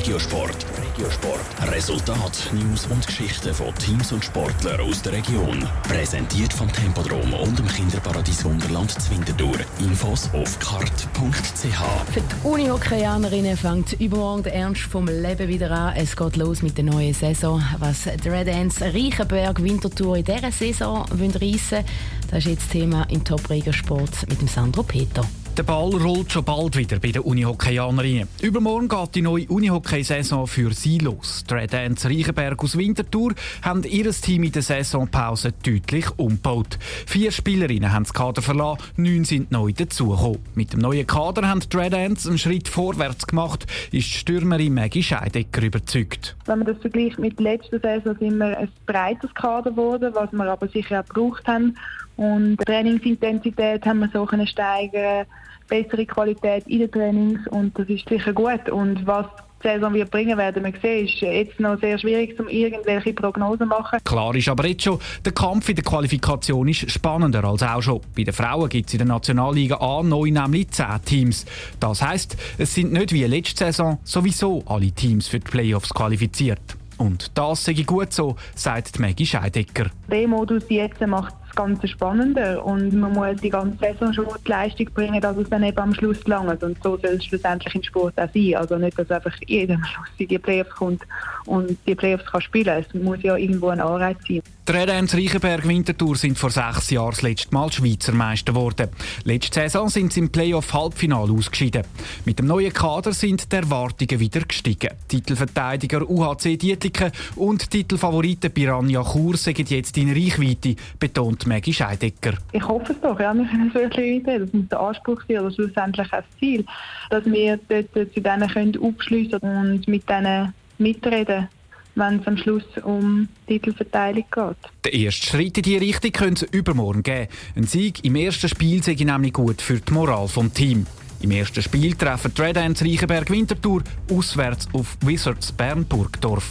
Regiosport. Regiosport. Resultat, News und Geschichten von Teams und Sportlern aus der Region. Präsentiert vom Tempodrom und dem Kinderparadies Wunderland Zwintertour. Infos auf kart.ch. Für die Uni-Hockeyanerinnen fängt übermorgen der Ernst vom Leben wieder an. Es geht los mit der neuen Saison. Was die Red Ants Reichenberg Wintertour in dieser Saison reissen wollen, das ist jetzt Thema im Top Regiosport mit dem Sandro Peter. Der Ball rollt schon bald wieder bei den Unihockeyanerinnen. Übermorgen geht die neue Unihockey-Saison für sie los. Die Red Ants Reichenberg aus Winterthur haben ihr Team in der Saisonpause deutlich umgebaut. Vier Spielerinnen haben das Kader verlassen, neun sind neu dazugekommen. Mit dem neuen Kader haben die Red Ants einen Schritt vorwärts gemacht, ist die Stürmerin Maggie Scheidecker überzeugt. Wenn man das vergleicht mit der letzten Saison, sind wir ein breites Kader geworden, was wir aber sicher auch gebraucht haben. Und die Trainingsintensität haben wir so können steigern, bessere Qualität in den Trainings und das ist sicher gut. Und was die Saison wird bringen, werden wir sehen. ist jetzt noch sehr schwierig, um irgendwelche Prognosen zu machen. Klar ist aber jetzt schon, der Kampf in der Qualifikation ist spannender als auch schon. Bei den Frauen gibt es in der Nationalliga A neu nämlich 10 Teams. Das heisst, es sind nicht wie letzte Saison sowieso alle Teams für die Playoffs qualifiziert. Und das sei gut so, sagt Maggie Scheidecker. Der Modus jetzt macht das Ganze spannender und man muss die ganze Saison schon die Leistung bringen, dass es dann eben am Schluss langt. Und so soll es schlussendlich im Sport auch sein. Also nicht, dass einfach jeder am Schluss in die Playoffs kommt und die Playoffs kann spielen. Es muss ja irgendwo ein Anreiz sein. Die Ants Reichenberg Winterthur sind vor sechs Jahren das letzte Mal Schweizer Meister geworden. Letzte Saison sind sie im Playoff-Halbfinale ausgeschieden. Mit dem neuen Kader sind die Erwartungen wieder gestiegen. Titelverteidiger UHC Dietliken und Titelfavoriten Piranha Chur sind jetzt in Reichweite, betont Maggie Scheidecker. Ich hoffe es doch, ja, wir können es wirklich eintreten. Das muss der Anspruch sein oder schlussendlich auch das Ziel, dass wir dort zu denen können und mit denen mitreden wenn es am Schluss um Titelverteilung geht. Der erste Schritt in diese Richtung könnte es übermorgen geben. Ein Sieg im ersten Spiel sei nämlich gut für die Moral des Teams. Im ersten Spiel treffen die Red Ants Reichenberg Winterthur auswärts auf Wizards Bern Burgdorf.